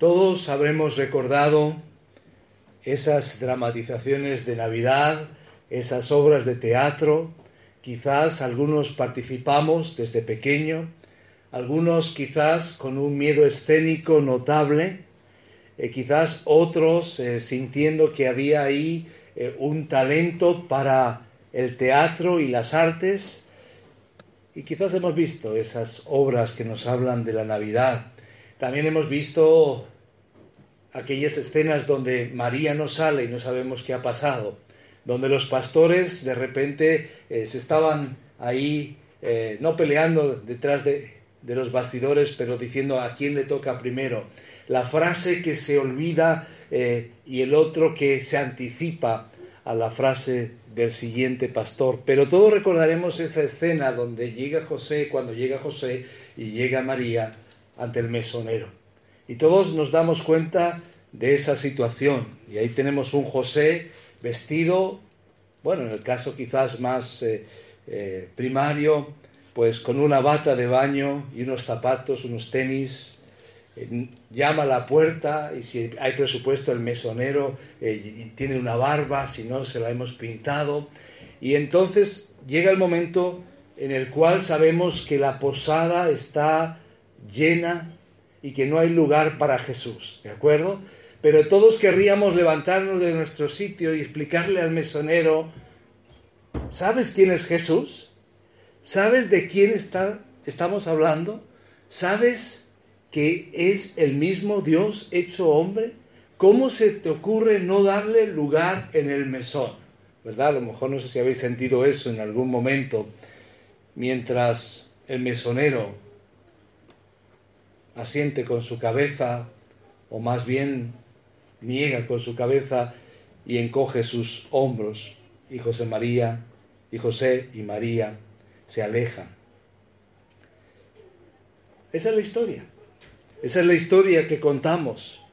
todos habremos recordado esas dramatizaciones de Navidad, esas obras de teatro, quizás algunos participamos desde pequeño, algunos quizás con un miedo escénico notable, eh, quizás otros eh, sintiendo que había ahí eh, un talento para el teatro y las artes, y quizás hemos visto esas obras que nos hablan de la Navidad. También hemos visto aquellas escenas donde María no sale y no sabemos qué ha pasado, donde los pastores de repente eh, se estaban ahí, eh, no peleando detrás de, de, los bastidores, pero diciendo a quién le toca primero. La frase que se olvida eh, y el otro que se anticipa a la frase del siguiente pastor. Pero todos recordaremos esa escena donde llega José, cuando llega José y llega María ante el mesonero. Y todos nos damos cuenta de esa situación. Y ahí tenemos un José vestido, bueno, en el caso quizás más eh, eh, primario, pues con una bata de baño y unos zapatos, unos tenis, llama a la puerta y si hay presupuesto el mesonero eh, tiene una barba, si no se la hemos pintado. Y entonces llega el momento en el cual sabemos que la posada está llena y que no hay lugar para Jesús, ¿de acuerdo? Pero todos querríamos levantarnos de nuestro sitio y explicarle al mesonero, ¿sabes quién es Jesús? ¿Sabes de quién está, estamos hablando? ¿Sabes que es el mismo Dios hecho hombre? ¿Cómo se te ocurre no darle lugar en el mesón? ¿Verdad? A lo mejor no sé si habéis sentido eso en algún momento, mientras el mesonero asiente con su cabeza, o más bien niega con su cabeza y encoge sus hombros, y José María, y José y María se alejan. Esa es la historia. Esa es la historia que contamos.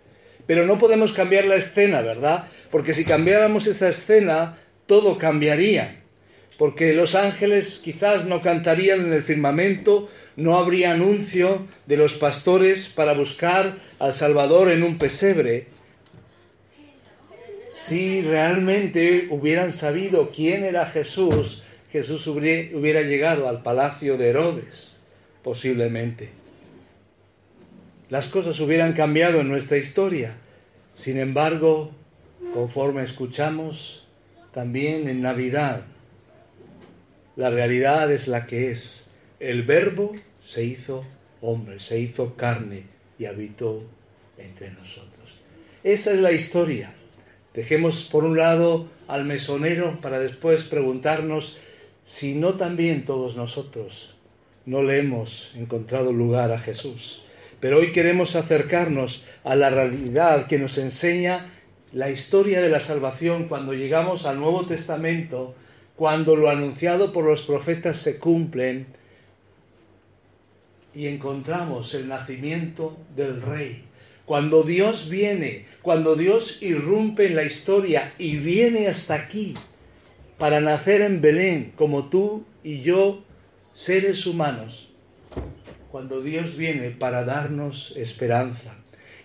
Pero no podemos cambiar la escena, ¿verdad? Porque si cambiáramos esa escena, todo cambiaría. Porque los ángeles quizás no cantarían en el firmamento, no habría anuncio de los pastores para buscar al Salvador en un pesebre. Si realmente hubieran sabido quién era Jesús, Jesús hubiera llegado al palacio de Herodes, posiblemente las cosas hubieran cambiado en nuestra historia. Sin embargo, conforme escuchamos, también en Navidad, la realidad es la que es. El verbo se hizo hombre, se hizo carne y habitó entre nosotros. Esa es la historia. Dejemos por un lado al mesonero para después preguntarnos si no también todos nosotros no le hemos encontrado lugar a Jesús pero hoy queremos acercarnos a la realidad que nos enseña la historia de la salvación cuando llegamos al Nuevo Testamento, cuando lo anunciado por los profetas se cumplen y encontramos el nacimiento del Rey. Cuando Dios viene, cuando Dios irrumpe en la historia y viene hasta aquí para nacer en Belén, como tú y yo, seres humanos, cuando Dios viene para darnos esperanza.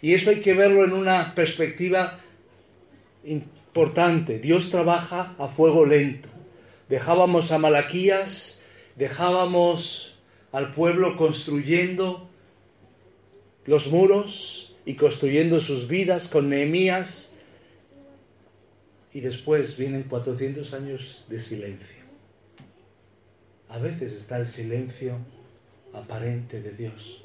Y eso hay que verlo en una perspectiva importante. Dios trabaja a fuego lento. Dejábamos a Malaquías, dejábamos al pueblo construyendo los muros y construyendo sus vidas con Nehemías. Y después vienen 400 años de silencio. A veces está el silencio aparente de Dios.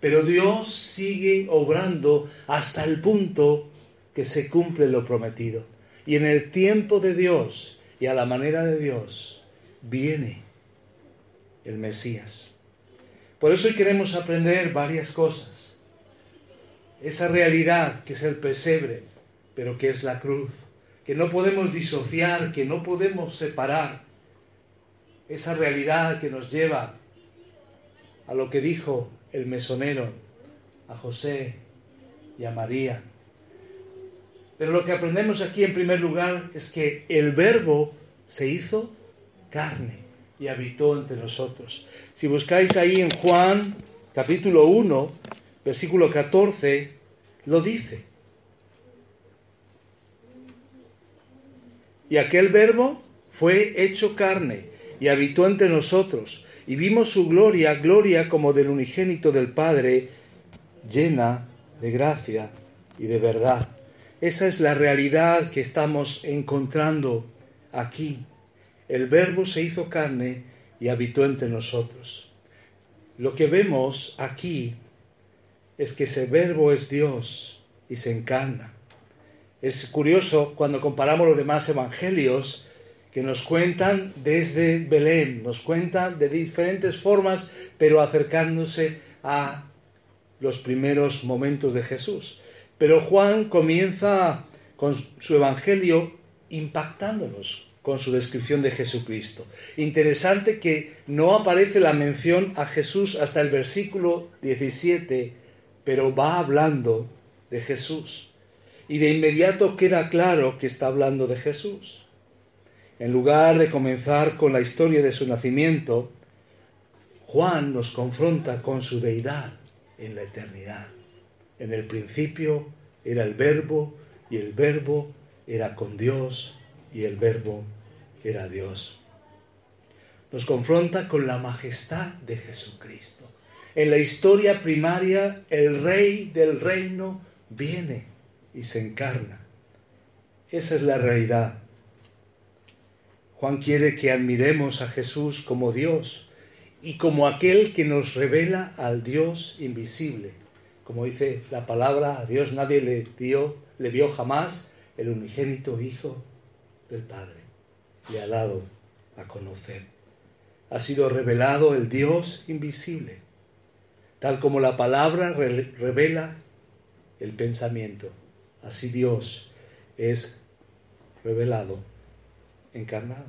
Pero Dios sigue obrando hasta el punto que se cumple lo prometido. Y en el tiempo de Dios y a la manera de Dios viene el Mesías. Por eso queremos aprender varias cosas. Esa realidad que es el pesebre, pero que es la cruz, que no podemos disociar, que no podemos separar. Esa realidad que nos lleva a lo que dijo el mesonero, a José y a María. Pero lo que aprendemos aquí en primer lugar es que el verbo se hizo carne y habitó entre nosotros. Si buscáis ahí en Juan capítulo 1, versículo 14, lo dice. Y aquel verbo fue hecho carne y habitó entre nosotros, y vimos su gloria, gloria como del unigénito del Padre, llena de gracia y de verdad. Esa es la realidad que estamos encontrando aquí el verbo se hizo carne y habitó entre nosotros. Lo que vemos aquí es que ese verbo es Dios y se encarna. Es curioso cuando comparamos los demás evangelios que nos cuentan desde Belén, nos cuentan de diferentes formas, pero acercándose a los primeros momentos de Jesús. Pero Juan comienza con su evangelio impactándonos, con su descripción de Jesucristo. Interesante que no aparece la mención a Jesús hasta el versículo 17, pero va hablando de Jesús. Y de inmediato queda claro que está hablando de Jesús. En lugar de comenzar con la historia de su nacimiento, Juan nos confronta con su deidad en la eternidad. En el principio era el verbo y el verbo era con Dios y el verbo era Dios. Nos confronta con la majestad de Jesucristo. En la historia primaria, el rey del reino viene y se encarna. Esa es la realidad. Juan quiere que admiremos a Jesús como Dios y como aquel que nos revela al Dios invisible. Como dice la palabra, a Dios nadie le dio, le vio jamás el unigénito Hijo del Padre le ha dado a conocer. Ha sido revelado el Dios invisible, tal como la palabra revela el pensamiento. Así Dios es revelado, encarnado.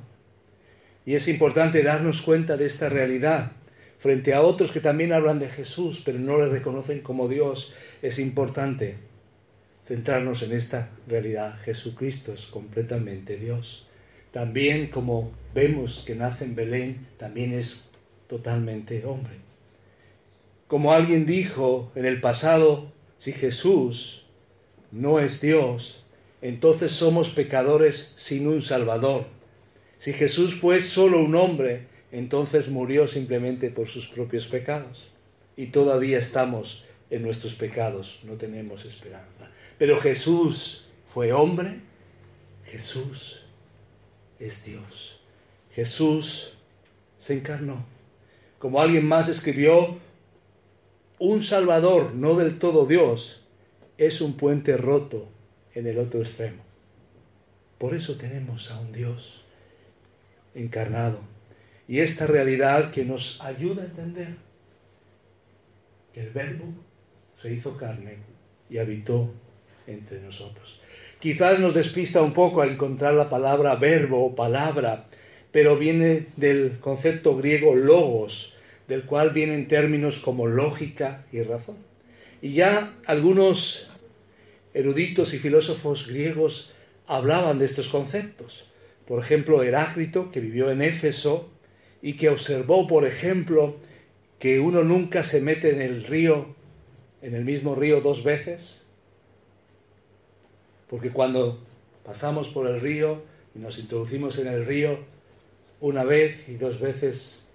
Y es importante darnos cuenta de esta realidad frente a otros que también hablan de Jesús, pero no le reconocen como Dios. Es importante centrarnos en esta realidad. Jesucristo es completamente Dios. También como vemos que nace en Belén, también es totalmente hombre. Como alguien dijo en el pasado, si Jesús no es Dios, entonces somos pecadores sin un Salvador. Si Jesús fue solo un hombre, entonces murió simplemente por sus propios pecados. Y todavía estamos en nuestros pecados, no tenemos esperanza. Pero Jesús fue hombre, Jesús es Dios. Jesús se encarnó. Como alguien más escribió, un Salvador, no del todo Dios, es un puente roto en el otro extremo. Por eso tenemos a un Dios encarnado. Y esta realidad que nos ayuda a entender que el verbo se hizo carne y habitó entre nosotros. Quizás nos despista un poco a encontrar la palabra verbo o palabra, pero viene del concepto griego logos, del cual vienen términos como lógica y razón. Y ya algunos eruditos y filósofos griegos hablaban de estos conceptos. Por ejemplo, Heráclito, que vivió en Éfeso y que observó, por ejemplo, que uno nunca se mete en el río, en el mismo río dos veces, porque cuando pasamos por el río y nos introducimos en el río, una vez y dos veces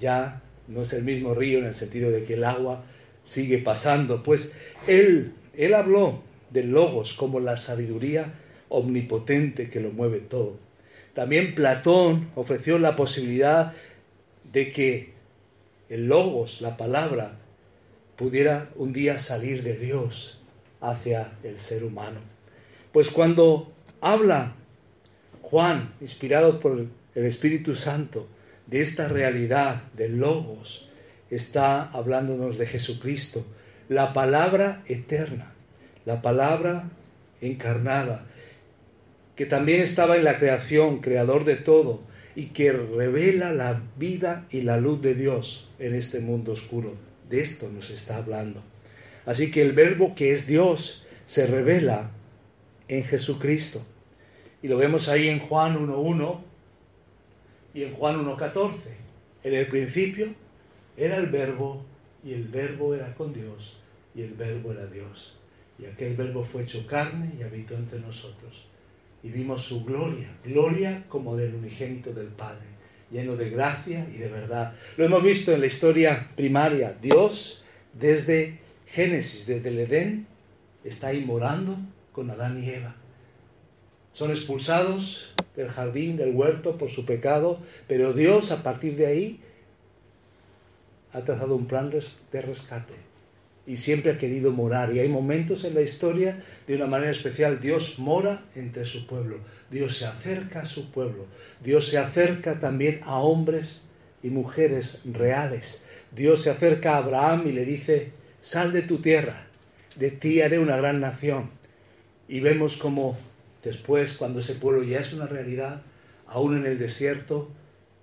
ya no es el mismo río en el sentido de que el agua sigue pasando. Pues él, él habló del logos como la sabiduría omnipotente que lo mueve todo. También Platón ofreció la posibilidad de que el logos, la palabra, pudiera un día salir de Dios hacia el ser humano. Pues cuando habla Juan, inspirado por el Espíritu Santo, de esta realidad de logos, está hablándonos de Jesucristo, la palabra eterna, la palabra encarnada, que también estaba en la creación, creador de todo, y que revela la vida y la luz de Dios en este mundo oscuro. De esto nos está hablando. Así que el verbo que es Dios se revela en Jesucristo. Y lo vemos ahí en Juan 1.1 y en Juan 1.14. En el principio era el verbo y el verbo era con Dios y el verbo era Dios. Y aquel verbo fue hecho carne y habitó entre nosotros. Y vimos su gloria, gloria como del unigénito del Padre, lleno de gracia y de verdad. Lo hemos visto en la historia primaria. Dios, desde Génesis, desde el Edén, está ahí morando con Adán y Eva. Son expulsados del jardín, del huerto, por su pecado, pero Dios a partir de ahí ha trazado un plan de rescate y siempre ha querido morar. Y hay momentos en la historia, de una manera especial, Dios mora entre su pueblo, Dios se acerca a su pueblo, Dios se acerca también a hombres y mujeres reales. Dios se acerca a Abraham y le dice, sal de tu tierra, de ti haré una gran nación. Y vemos como después, cuando ese pueblo ya es una realidad, aún en el desierto,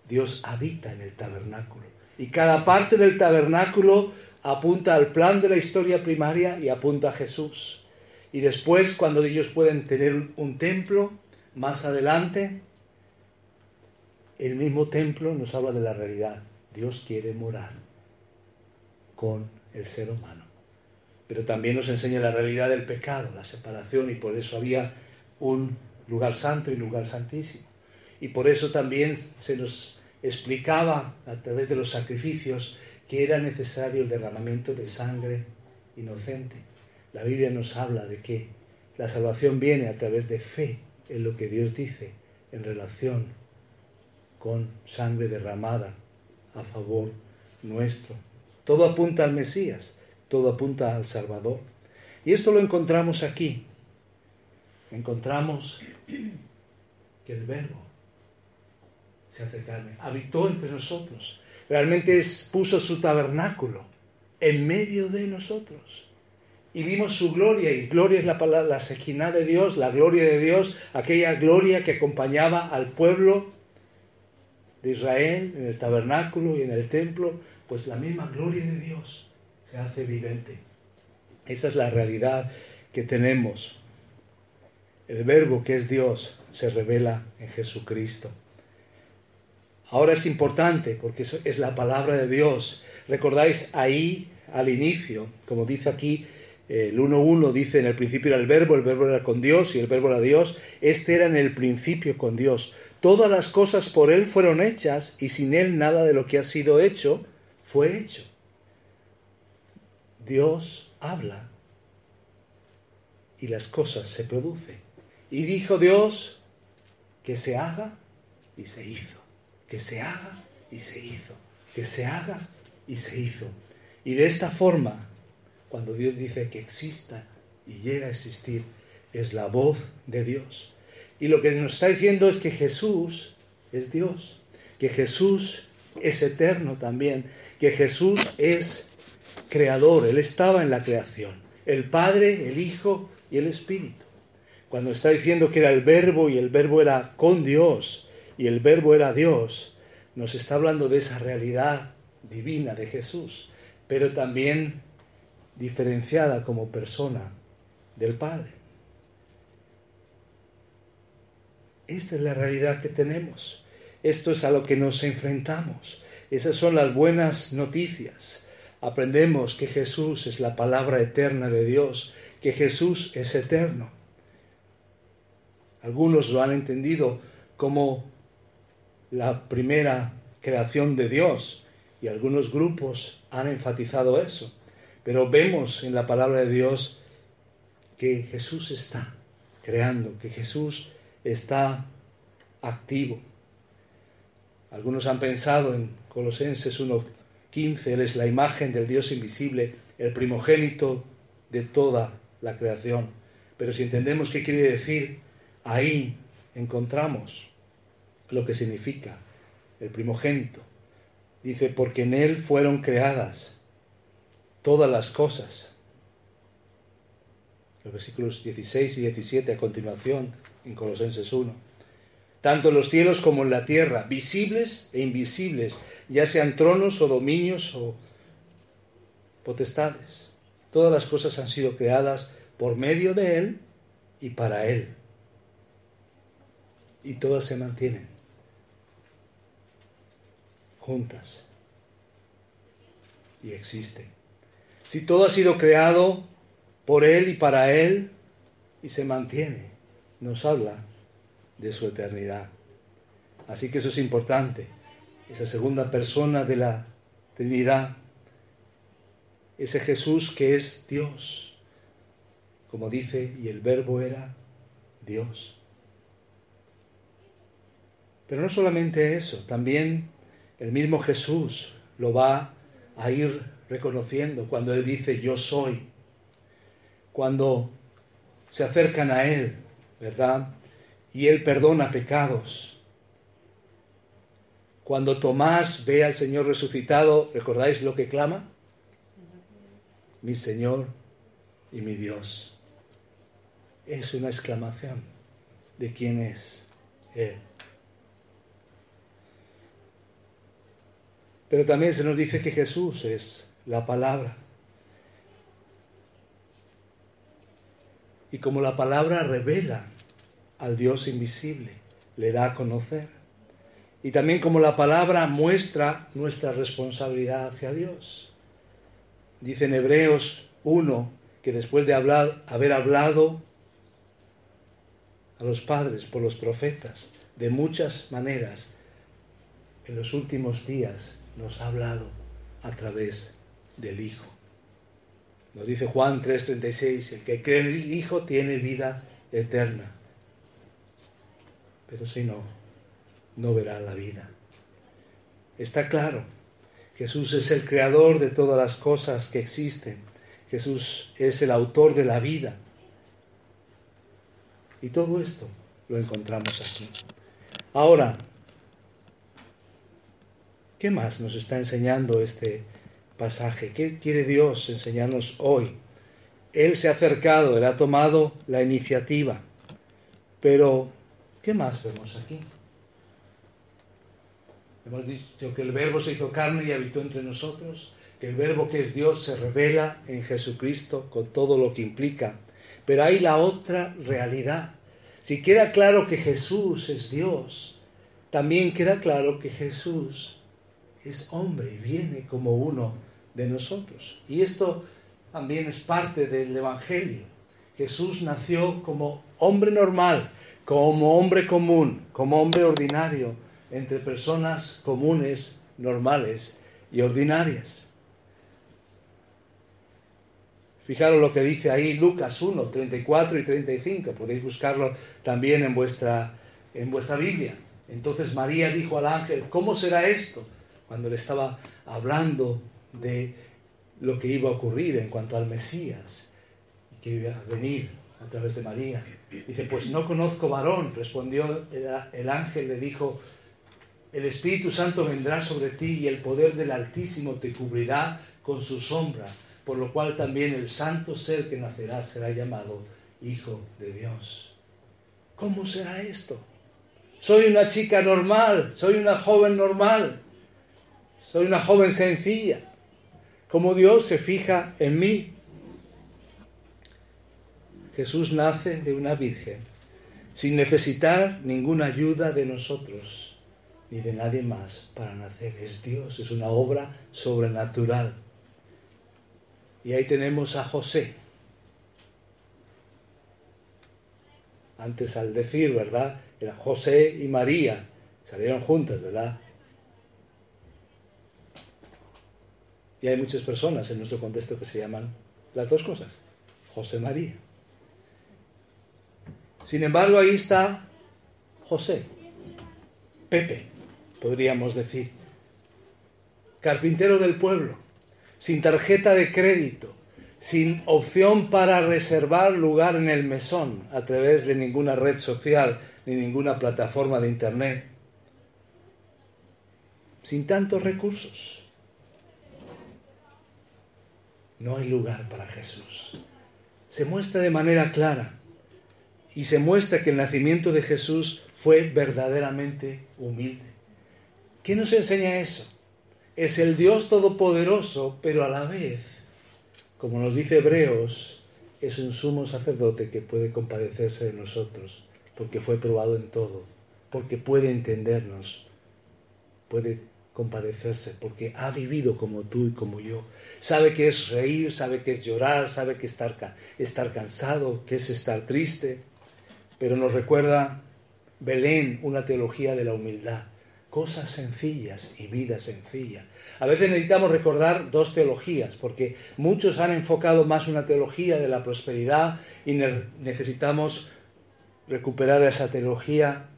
Dios habita en el tabernáculo. Y cada parte del tabernáculo apunta al plan de la historia primaria y apunta a Jesús. Y después, cuando ellos pueden tener un templo, más adelante, el mismo templo nos habla de la realidad. Dios quiere morar con el ser humano. Pero también nos enseña la realidad del pecado, la separación, y por eso había un lugar santo y lugar santísimo. Y por eso también se nos explicaba a través de los sacrificios que era necesario el derramamiento de sangre inocente. La Biblia nos habla de que la salvación viene a través de fe en lo que Dios dice en relación con sangre derramada a favor nuestro. Todo apunta al Mesías, todo apunta al Salvador. Y esto lo encontramos aquí. Encontramos que el Verbo se hace carne, habitó entre nosotros. Realmente puso su tabernáculo en medio de nosotros. Y vimos su gloria, y gloria es la palabra, la sequina de Dios, la gloria de Dios, aquella gloria que acompañaba al pueblo de Israel en el tabernáculo y en el templo pues la misma gloria de Dios se hace evidente. Esa es la realidad que tenemos. El verbo que es Dios se revela en Jesucristo. Ahora es importante porque es la palabra de Dios. Recordáis ahí al inicio, como dice aquí, el 1.1 dice en el principio era el verbo, el verbo era con Dios y el verbo era Dios. Este era en el principio con Dios. Todas las cosas por Él fueron hechas y sin Él nada de lo que ha sido hecho fue hecho. Dios habla y las cosas se producen. Y dijo Dios que se haga y se hizo. Que se haga y se hizo. Que se haga y se hizo. Y de esta forma, cuando Dios dice que exista y llega a existir, es la voz de Dios. Y lo que nos está diciendo es que Jesús es Dios, que Jesús es eterno también, que Jesús es creador, Él estaba en la creación, el Padre, el Hijo y el Espíritu. Cuando está diciendo que era el verbo y el verbo era con Dios y el verbo era Dios, nos está hablando de esa realidad divina de Jesús, pero también diferenciada como persona del Padre. Esta es la realidad que tenemos. Esto es a lo que nos enfrentamos. Esas son las buenas noticias. Aprendemos que Jesús es la palabra eterna de Dios, que Jesús es eterno. Algunos lo han entendido como la primera creación de Dios y algunos grupos han enfatizado eso. Pero vemos en la palabra de Dios que Jesús está creando, que Jesús está activo. Algunos han pensado en Colosenses 1.15, Él es la imagen del Dios invisible, el primogénito de toda la creación. Pero si entendemos qué quiere decir, ahí encontramos lo que significa el primogénito. Dice, porque en Él fueron creadas todas las cosas. Los versículos 16 y 17 a continuación en Colosenses 1. Tanto en los cielos como en la tierra, visibles e invisibles, ya sean tronos o dominios o potestades. Todas las cosas han sido creadas por medio de Él y para Él. Y todas se mantienen juntas y existen. Si todo ha sido creado por Él y para Él y se mantiene, nos habla de su eternidad. Así que eso es importante. Esa segunda persona de la Trinidad, ese Jesús que es Dios, como dice, y el verbo era Dios. Pero no solamente eso, también el mismo Jesús lo va a ir reconociendo cuando Él dice yo soy. Cuando se acercan a Él, ¿verdad? Y Él perdona pecados. Cuando Tomás ve al Señor resucitado, ¿recordáis lo que clama? Mi Señor y mi Dios. Es una exclamación de quién es Él. Pero también se nos dice que Jesús es la palabra. Y como la palabra revela al Dios invisible, le da a conocer. Y también como la palabra muestra nuestra responsabilidad hacia Dios. Dice en Hebreos 1 que después de haber hablado a los padres por los profetas de muchas maneras, en los últimos días nos ha hablado a través del Hijo. Nos dice Juan 3:36, el que cree en el Hijo tiene vida eterna. Pero si no, no verá la vida. Está claro, Jesús es el creador de todas las cosas que existen. Jesús es el autor de la vida. Y todo esto lo encontramos aquí. Ahora, ¿Qué más nos está enseñando este pasaje? ¿Qué quiere Dios enseñarnos hoy? Él se ha acercado, Él ha tomado la iniciativa. Pero, ¿qué más vemos aquí? Hemos dicho que el verbo se hizo carne y habitó entre nosotros, que el verbo que es Dios se revela en Jesucristo con todo lo que implica. Pero hay la otra realidad. Si queda claro que Jesús es Dios, también queda claro que Jesús es hombre y viene como uno de nosotros. Y esto también es parte del Evangelio. Jesús nació como hombre normal, como hombre común, como hombre ordinario, entre personas comunes, normales y ordinarias. Fijaros lo que dice ahí Lucas 1, 34 y 35. Podéis buscarlo también en vuestra, en vuestra Biblia. Entonces María dijo al ángel, ¿cómo será esto? Cuando le estaba hablando de lo que iba a ocurrir en cuanto al Mesías, que iba a venir a través de María. Dice, pues no conozco varón, respondió el, ángel, le dijo, el Espíritu Santo vendrá sobre ti y el poder del Altísimo te cubrirá con su sombra, por lo cual también el santo ser que nacerá será llamado Hijo de Dios. ¿Cómo será esto? Soy una chica normal, soy una joven normal, soy una joven sencilla. Como Dios se fija en mí. Jesús nace de una virgen, sin necesitar ninguna ayuda de nosotros, ni de nadie más para nacer. Es Dios, es una obra sobrenatural. Y ahí tenemos a José. Antes al decir, ¿verdad? José y María. Salieron juntas, ¿verdad? Y hay muchas personas en nuestro contexto que se llaman las dos cosas, José María. Sin embargo, ahí está José, Pepe, podríamos decir, carpintero del pueblo, sin tarjeta de crédito, sin opción para reservar lugar en el mesón a través de ninguna red social ni ninguna plataforma de internet sin tantos recursos. No hay lugar para Jesús. Se muestra de manera clara y se muestra que el nacimiento de Jesús fue verdaderamente humilde. ¿Qué nos enseña eso? Es el Dios todopoderoso, pero a la vez, como nos dice Hebreos, es un sumo sacerdote que puede compadecerse de nosotros, porque fue probado en todo, porque puede entendernos, puede compadecerse, porque ha vivido como tú y como yo. Sabe que es reír, sabe que es llorar, sabe que es estar, cansado, que es estar triste, pero nos recuerda Belén una teología de la humildad, cosas sencillas y vida sencilla. A veces necesitamos recordar dos teologías, porque muchos han enfocado más una teología de la prosperidad y necesitamos recuperar esa teología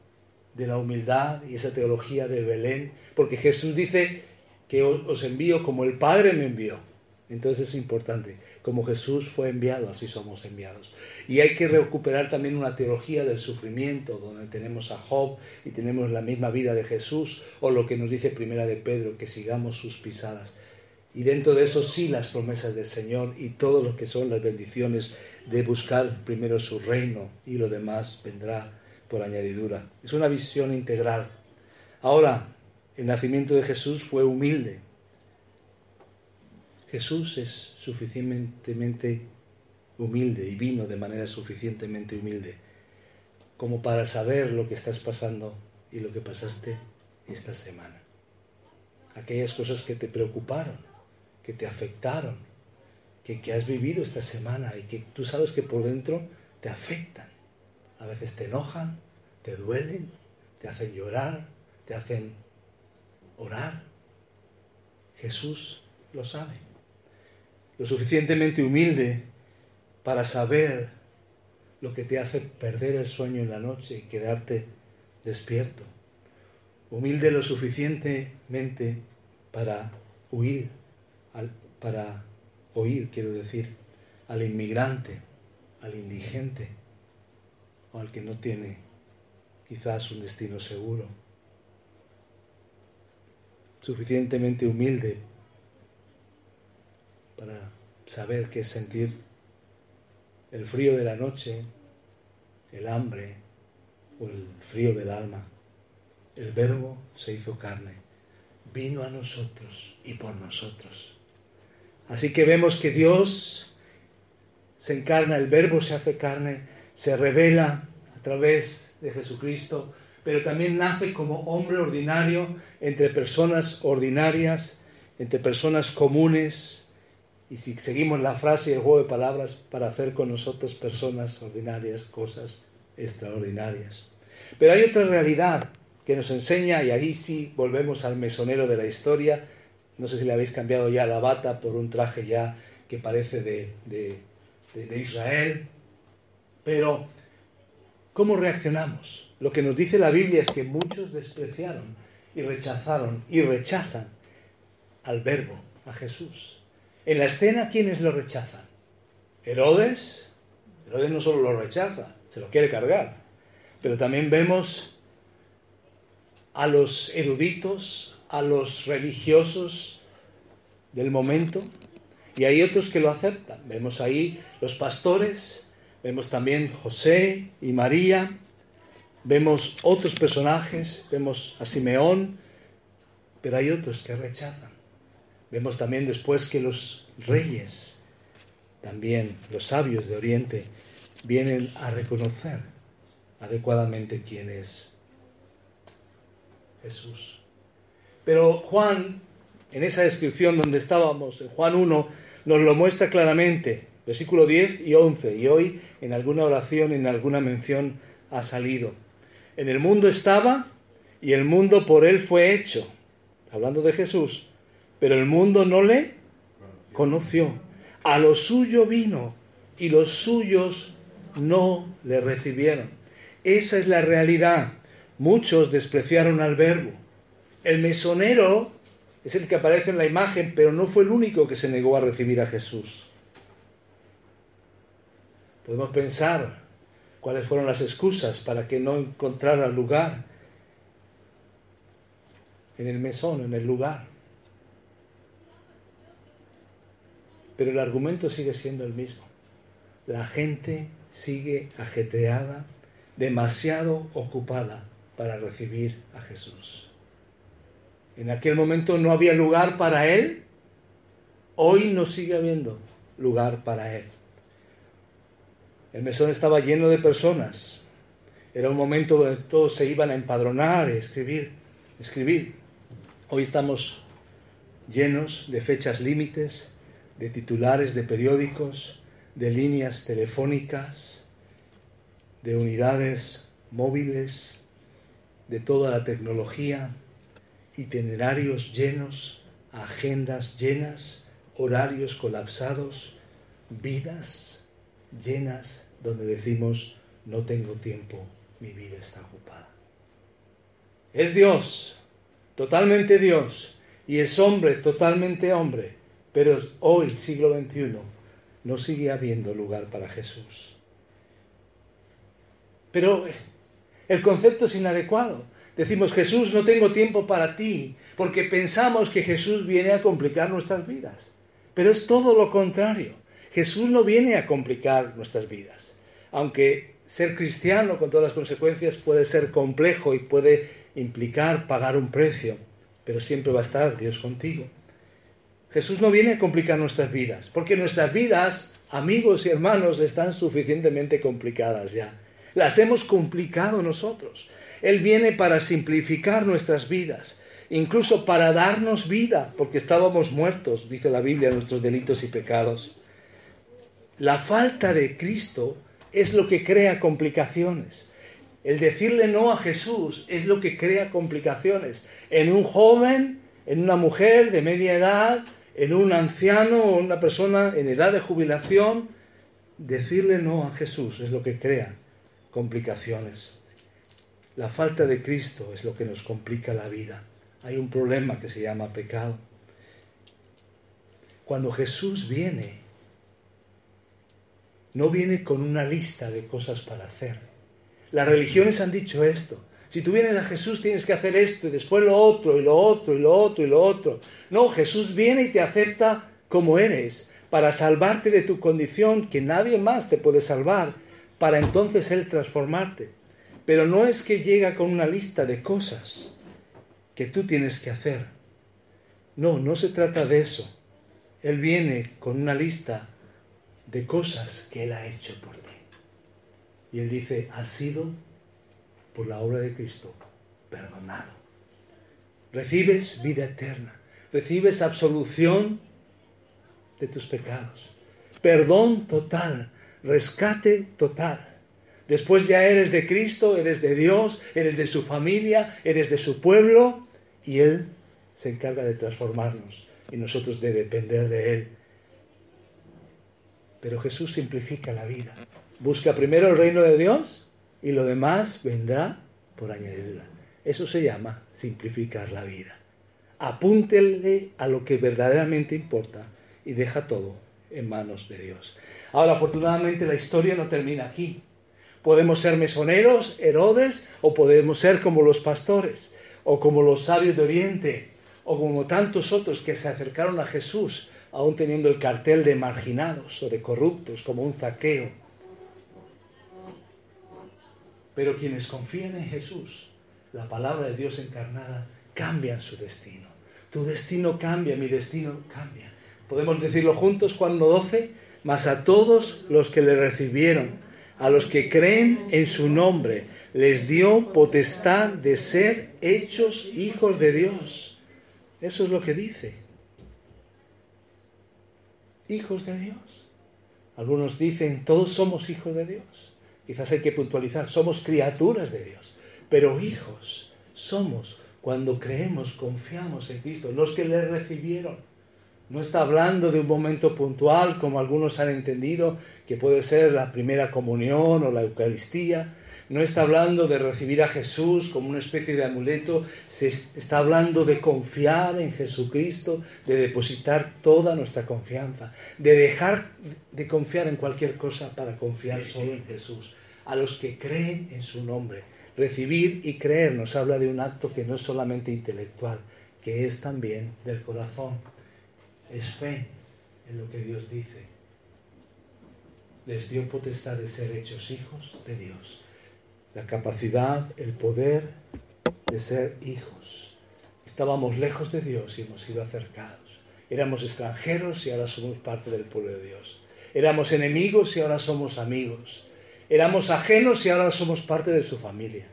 de la humildad y esa teología de Belén, porque Jesús dice que os envío como el Padre me envió. Entonces es importante, como Jesús fue enviado, así somos enviados. Y hay que recuperar también una teología del sufrimiento, donde tenemos a Job y tenemos la misma vida de Jesús, o lo que nos dice Primera de Pedro, que sigamos sus pisadas. Y dentro de eso sí las promesas del Señor y todo lo que son las bendiciones de buscar primero su reino y lo demás vendrá por añadidura. Es una visión integral. Ahora, el nacimiento de Jesús fue humilde. Jesús es suficientemente humilde y vino de manera suficientemente humilde como para saber lo que estás pasando y lo que pasaste esta semana. Aquellas cosas que te preocuparon, que te afectaron, que, que has vivido esta semana y que tú sabes que por dentro te afectan. A veces te enojan, te duelen, te hacen llorar, te hacen orar. Jesús lo sabe. Lo suficientemente humilde para saber lo que te hace perder el sueño en la noche y quedarte despierto. Humilde lo suficientemente para huir, para oír, quiero decir, al inmigrante, al indigente, al que no tiene quizás un destino seguro. Suficientemente humilde para saber qué es sentir el frío de la noche, el hambre o el frío del alma. El verbo se hizo carne, vino a nosotros y por nosotros. Así que vemos que Dios se encarna, el verbo se hace carne, se revela a través de Jesucristo, pero también nace como hombre ordinario entre personas ordinarias, entre personas comunes, y si seguimos la frase y el juego de palabras, para hacer con nosotros personas ordinarias cosas extraordinarias. Pero hay otra realidad que nos enseña, y ahí sí volvemos al mesonero de la historia, no sé si le habéis cambiado ya la bata por un traje ya que parece de, de, Israel, pero, ¿cómo reaccionamos? Lo que nos dice la Biblia es que muchos despreciaron y rechazaron y rechazan al verbo, a Jesús. En la escena, ¿quiénes lo rechazan? Herodes. Herodes no solo lo rechaza, se lo quiere cargar. Pero también vemos a los eruditos, a los religiosos del momento, y hay otros que lo aceptan. Vemos ahí los pastores, Vemos también José y María, vemos otros personajes, vemos a Simeón, pero hay otros que rechazan. Vemos también después que los reyes, también los sabios de Oriente, vienen a reconocer adecuadamente quién es Jesús. Pero Juan, en esa descripción donde estábamos, en Juan 1, nos lo muestra claramente versículo 10 y 11, y hoy en alguna oración, en alguna mención ha salido. En el mundo estaba y el mundo por él fue hecho, hablando de Jesús, pero el mundo no le conoció. A lo suyo vino y los suyos no le recibieron. Esa es la realidad. Muchos despreciaron al verbo. El mesonero es el que aparece en la imagen, pero no fue el único que se negó a recibir a Jesús. Podemos pensar cuáles fueron las excusas para que no encontrara lugar. en el mesón, en el lugar. Pero el argumento sigue siendo el mismo. La gente sigue ajetreada, demasiado ocupada para recibir a Jesús. En aquel momento no había lugar para Él, hoy no sigue habiendo lugar para Él. El mesón estaba lleno de personas. Era un momento donde todos se iban a empadronar, escribir, escribir. Hoy estamos llenos de fechas límites, de titulares de periódicos, de líneas telefónicas, de unidades móviles, de toda la tecnología, itinerarios llenos, agendas llenas, horarios colapsados, vidas llenas donde decimos, no tengo tiempo, mi vida está ocupada. Es Dios, totalmente Dios, y es hombre, totalmente hombre, pero hoy, siglo XXI, no sigue habiendo lugar para Jesús. Pero el concepto es inadecuado. Decimos, Jesús, no tengo tiempo para ti, porque pensamos que Jesús viene a complicar nuestras vidas. Pero es todo lo contrario. Jesús no viene a complicar nuestras vidas. Aunque ser cristiano con todas las consecuencias puede ser complejo y puede implicar pagar un precio, pero siempre va a estar Dios contigo. Jesús no viene a complicar nuestras vidas, porque nuestras vidas, amigos y hermanos, están suficientemente complicadas ya. Las hemos complicado nosotros. Él viene para simplificar nuestras vidas, incluso para darnos vida, porque estábamos muertos, dice la Biblia, nuestros delitos y pecados. La falta de Cristo es lo que crea complicaciones. El decirle no a Jesús es lo que crea complicaciones en un joven, en una mujer de media edad, en un anciano o una persona en edad de jubilación, decirle no a Jesús es lo que crea complicaciones. La falta de Cristo es lo que nos complica la vida. Hay un problema que se llama pecado. Cuando Jesús viene, no viene con una lista de cosas para hacer. Las religiones han dicho esto. Si tú vienes a Jesús tienes que hacer esto y después lo otro y lo otro y lo otro y lo otro. No, Jesús viene y te acepta como eres para salvarte de tu condición que nadie más te puede salvar, para entonces Él transformarte. Pero no es que llega con una lista de cosas que tú tienes que hacer. No, no se trata de eso. Él viene con una lista de cosas que Él ha hecho por ti. Y Él dice, ha sido por la obra de Cristo, perdonado. Recibes vida eterna, recibes absolución de tus pecados, perdón total, rescate total. Después ya eres de Cristo, eres de Dios, eres de su familia, eres de su pueblo y Él se encarga de transformarnos y nosotros de depender de Él. Pero Jesús simplifica la vida. Busca primero el reino de Dios y lo demás vendrá por añadidura. Eso se llama simplificar la vida. Apúntele a lo que verdaderamente importa y deja todo en manos de Dios. Ahora, afortunadamente, la historia no termina aquí. Podemos ser mesoneros, Herodes, o podemos ser como los pastores, o como los sabios de Oriente, o como tantos otros que se acercaron a Jesús, aún teniendo el cartel de marginados o de corruptos, como un zaqueo pero quienes confían en Jesús, la palabra de Dios encarnada, cambian su destino. Tu destino cambia, mi destino cambia. Podemos decirlo juntos, Juan 12, mas a todos los que le recibieron, a los que creen en su nombre, les dio potestad de ser hechos hijos de Dios. Eso es lo que dice. Hijos de Dios. Algunos dicen, todos somos hijos de Dios. Quizás hay que puntualizar, somos criaturas de Dios, pero hijos somos cuando creemos, confiamos en Cristo, los que le recibieron. No está hablando de un momento puntual, como algunos han entendido, que puede ser la primera comunión o la Eucaristía. No está hablando de recibir a Jesús como una especie de amuleto. Se está hablando de confiar en Jesucristo, de depositar toda nuestra confianza, de dejar de confiar en cualquier cosa para confiar solo en Jesús a los que creen en su nombre. Recibir y creer nos habla de un acto que no es solamente intelectual, que es también del corazón. Es fe en lo que Dios dice. Les dio potestad de ser hechos hijos de Dios. La capacidad, el poder de ser hijos. Estábamos lejos de Dios y hemos sido acercados. Éramos extranjeros y ahora somos parte del pueblo de Dios. Éramos enemigos y ahora somos amigos. Éramos ajenos y ahora somos parte de su familia.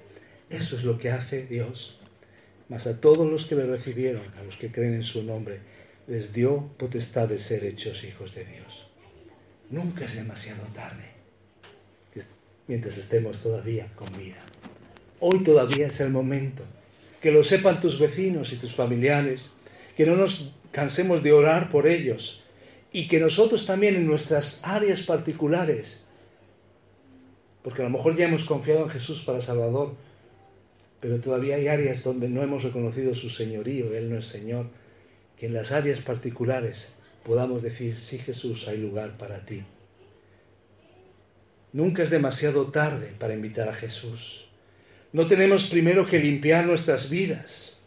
Eso es lo que hace Dios. Mas a todos los que le recibieron, a los que creen en su nombre, les dio potestad de ser hechos hijos de Dios. Nunca es demasiado tarde, mientras estemos todavía con vida. Hoy todavía es el momento. Que lo sepan tus vecinos y tus familiares. Que no nos cansemos de orar por ellos. Y que nosotros también en nuestras áreas particulares, porque a lo mejor ya hemos confiado en Jesús para Salvador, pero todavía hay áreas donde no hemos reconocido su señorío, Él no es Señor, que en las áreas particulares podamos decir, sí Jesús, hay lugar para ti. Nunca es demasiado tarde para invitar a Jesús. No tenemos primero que limpiar nuestras vidas,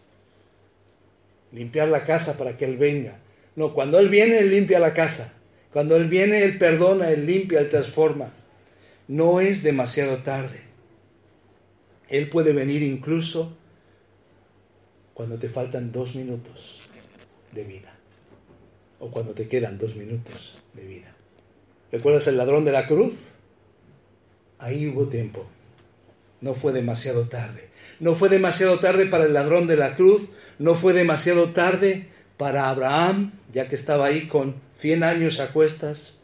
limpiar la casa para que Él venga. No, cuando Él viene, Él limpia la casa. Cuando Él viene, Él perdona, Él limpia, Él transforma. No es demasiado tarde. Él puede venir incluso cuando te faltan dos minutos de vida o cuando te quedan dos minutos de vida. ¿Recuerdas el ladrón de la cruz? Ahí hubo tiempo. No fue demasiado tarde. No fue demasiado tarde para el ladrón de la cruz. No fue demasiado tarde para Abraham, ya que estaba ahí con 100 años a cuestas.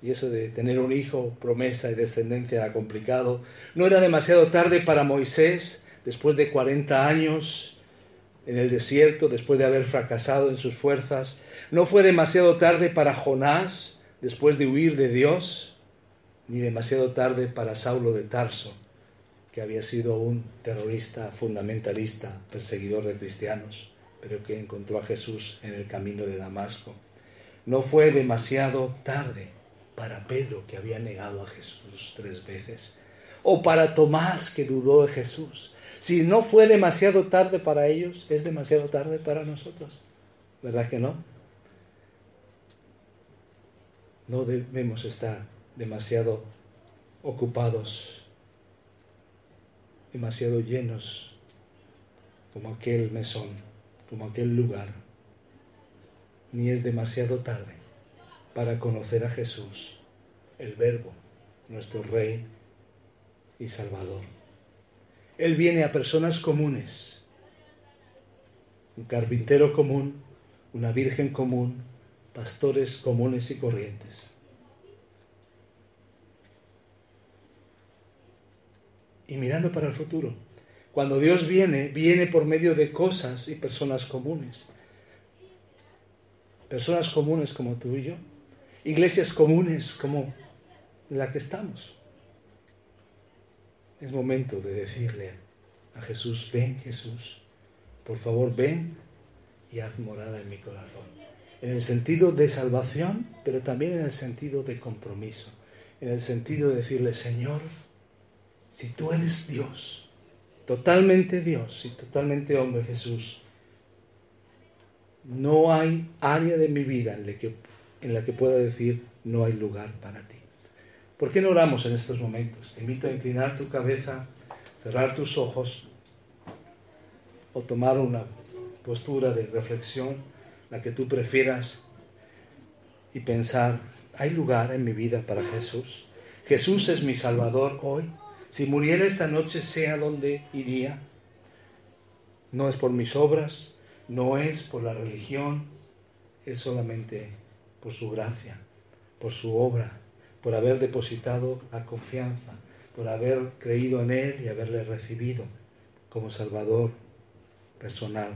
Y eso de tener un hijo, promesa y descendencia era complicado. No era demasiado tarde para Moisés, después de 40 años en el desierto, después de haber fracasado en sus fuerzas. No fue demasiado tarde para Jonás, después de huir de Dios, ni demasiado tarde para Saulo de Tarso, que había sido un terrorista fundamentalista, perseguidor de cristianos, pero que encontró a Jesús en el camino de Damasco. No fue demasiado tarde para Pedro, que había negado a Jesús tres veces, o para Tomás, que dudó de Jesús. Si no fue demasiado tarde para ellos, es demasiado tarde para nosotros. ¿Verdad que no? No debemos estar demasiado ocupados, demasiado llenos como aquel mesón, como aquel lugar. Ni es demasiado tarde para conocer a Jesús, el Verbo, nuestro Rey y Salvador. Él viene a personas comunes, un carpintero común, una virgen común, pastores comunes y corrientes. Y mirando para el futuro, cuando Dios viene, viene por medio de cosas y personas comunes. Personas comunes como tú y yo. Iglesias comunes como la que estamos. Es momento de decirle a Jesús, ven Jesús, por favor ven y haz morada en mi corazón. En el sentido de salvación, pero también en el sentido de compromiso. En el sentido de decirle, Señor, si tú eres Dios, totalmente Dios y totalmente hombre Jesús, no hay área de mi vida en la que, pueda decir no hay lugar para ti. ¿Por qué no oramos en estos momentos? Te invito a inclinar tu cabeza, cerrar tus ojos o tomar una postura de reflexión, la que tú prefieras, y pensar, ¿hay lugar en mi vida para Jesús? Jesús es mi Salvador hoy. Si muriera esta noche, sé a dónde iría. No es por mis obras, no es por la religión, es solamente por su gracia, por su obra, por haber depositado la confianza, por haber creído en Él y haberle recibido como Salvador personal.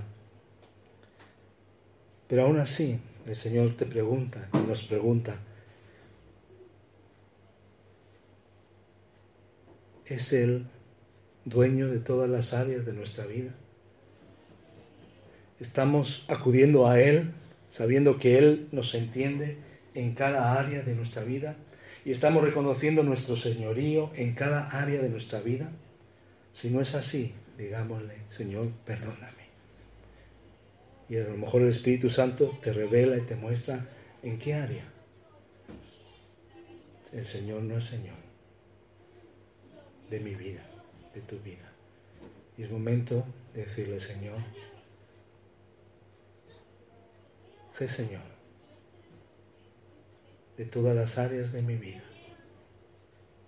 Pero aún así, el Señor te pregunta y nos pregunta, ¿es Él dueño de todas las áreas de nuestra vida? ¿Estamos acudiendo a Él sabiendo que Él nos entiende en cada área de nuestra vida? y estamos reconociendo nuestro señorío en cada área de nuestra vida. Si no es así, digámosle, Señor, perdóname. Y a lo mejor el Espíritu Santo te revela y te muestra en qué área el Señor no es Señor de mi vida, de tu vida. Y es momento de decirle, Señor, sé Señor de todas las áreas de mi vida.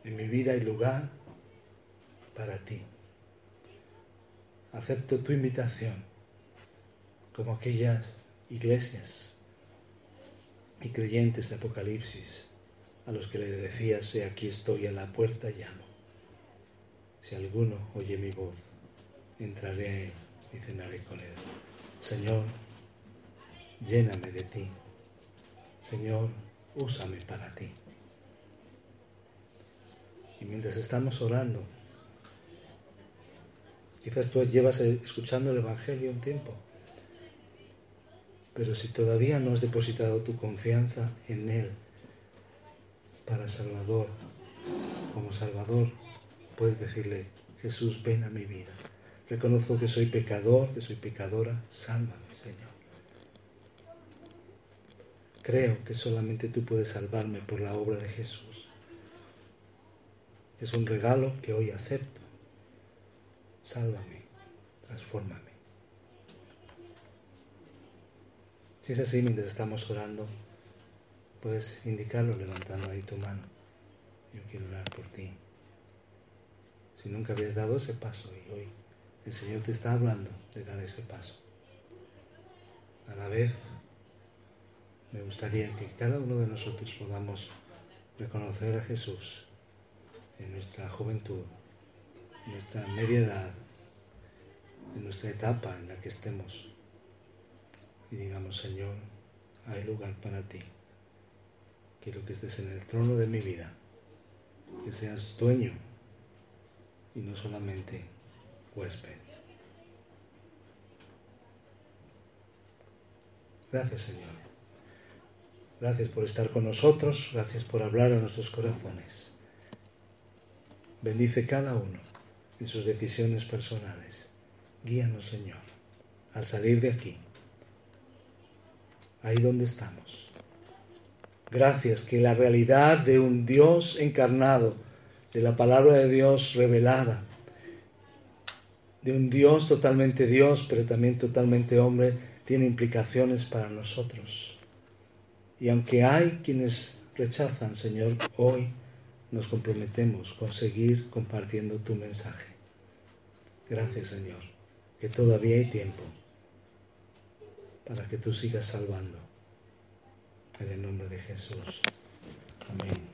En mi vida hay lugar para ti. Acepto tu invitación como aquellas iglesias y creyentes de Apocalipsis a los que le decías, aquí estoy a la puerta y. Si alguno oye mi voz, entraré y cenaré con él. Señor, lléname de ti. Señor, úsame para ti. Y mientras estamos orando, quizás tú llevas escuchando el Evangelio un tiempo, pero si todavía no has depositado tu confianza en Él para Salvador, como Salvador, puedes decirle, Jesús, ven a mi vida. Reconozco que soy pecador, que soy pecadora, sálvame, Señor. Creo que solamente tú puedes salvarme por la obra de Jesús. Es un regalo que hoy acepto. Sálvame, transfórmame. Si es así, mientras estamos orando, puedes indicarlo levantando ahí tu mano. Yo quiero orar por ti. Si nunca habías dado ese paso y hoy el Señor te está hablando de dar ese paso. A la vez, me gustaría que cada uno de nosotros podamos reconocer a Jesús en nuestra juventud, en nuestra media edad, en nuestra etapa en la que estemos y digamos, Señor, hay lugar para ti. Quiero que estés en el trono de mi vida, que seas dueño y no solamente huésped. Gracias, Señor. Gracias por estar con nosotros, gracias por hablar a nuestros corazones. Bendice cada uno en sus decisiones personales. Guíanos, Señor, al salir de aquí ahí donde estamos. Gracias que la realidad de un Dios encarnado, de la palabra de Dios revelada, de un Dios totalmente Dios, pero también totalmente hombre, tiene implicaciones para nosotros. Y aunque hay quienes rechazan, Señor, hoy nos comprometemos con seguir compartiendo tu mensaje. Gracias, Señor, que todavía hay tiempo para que tú sigas salvando. En el nombre de Jesús. Amén.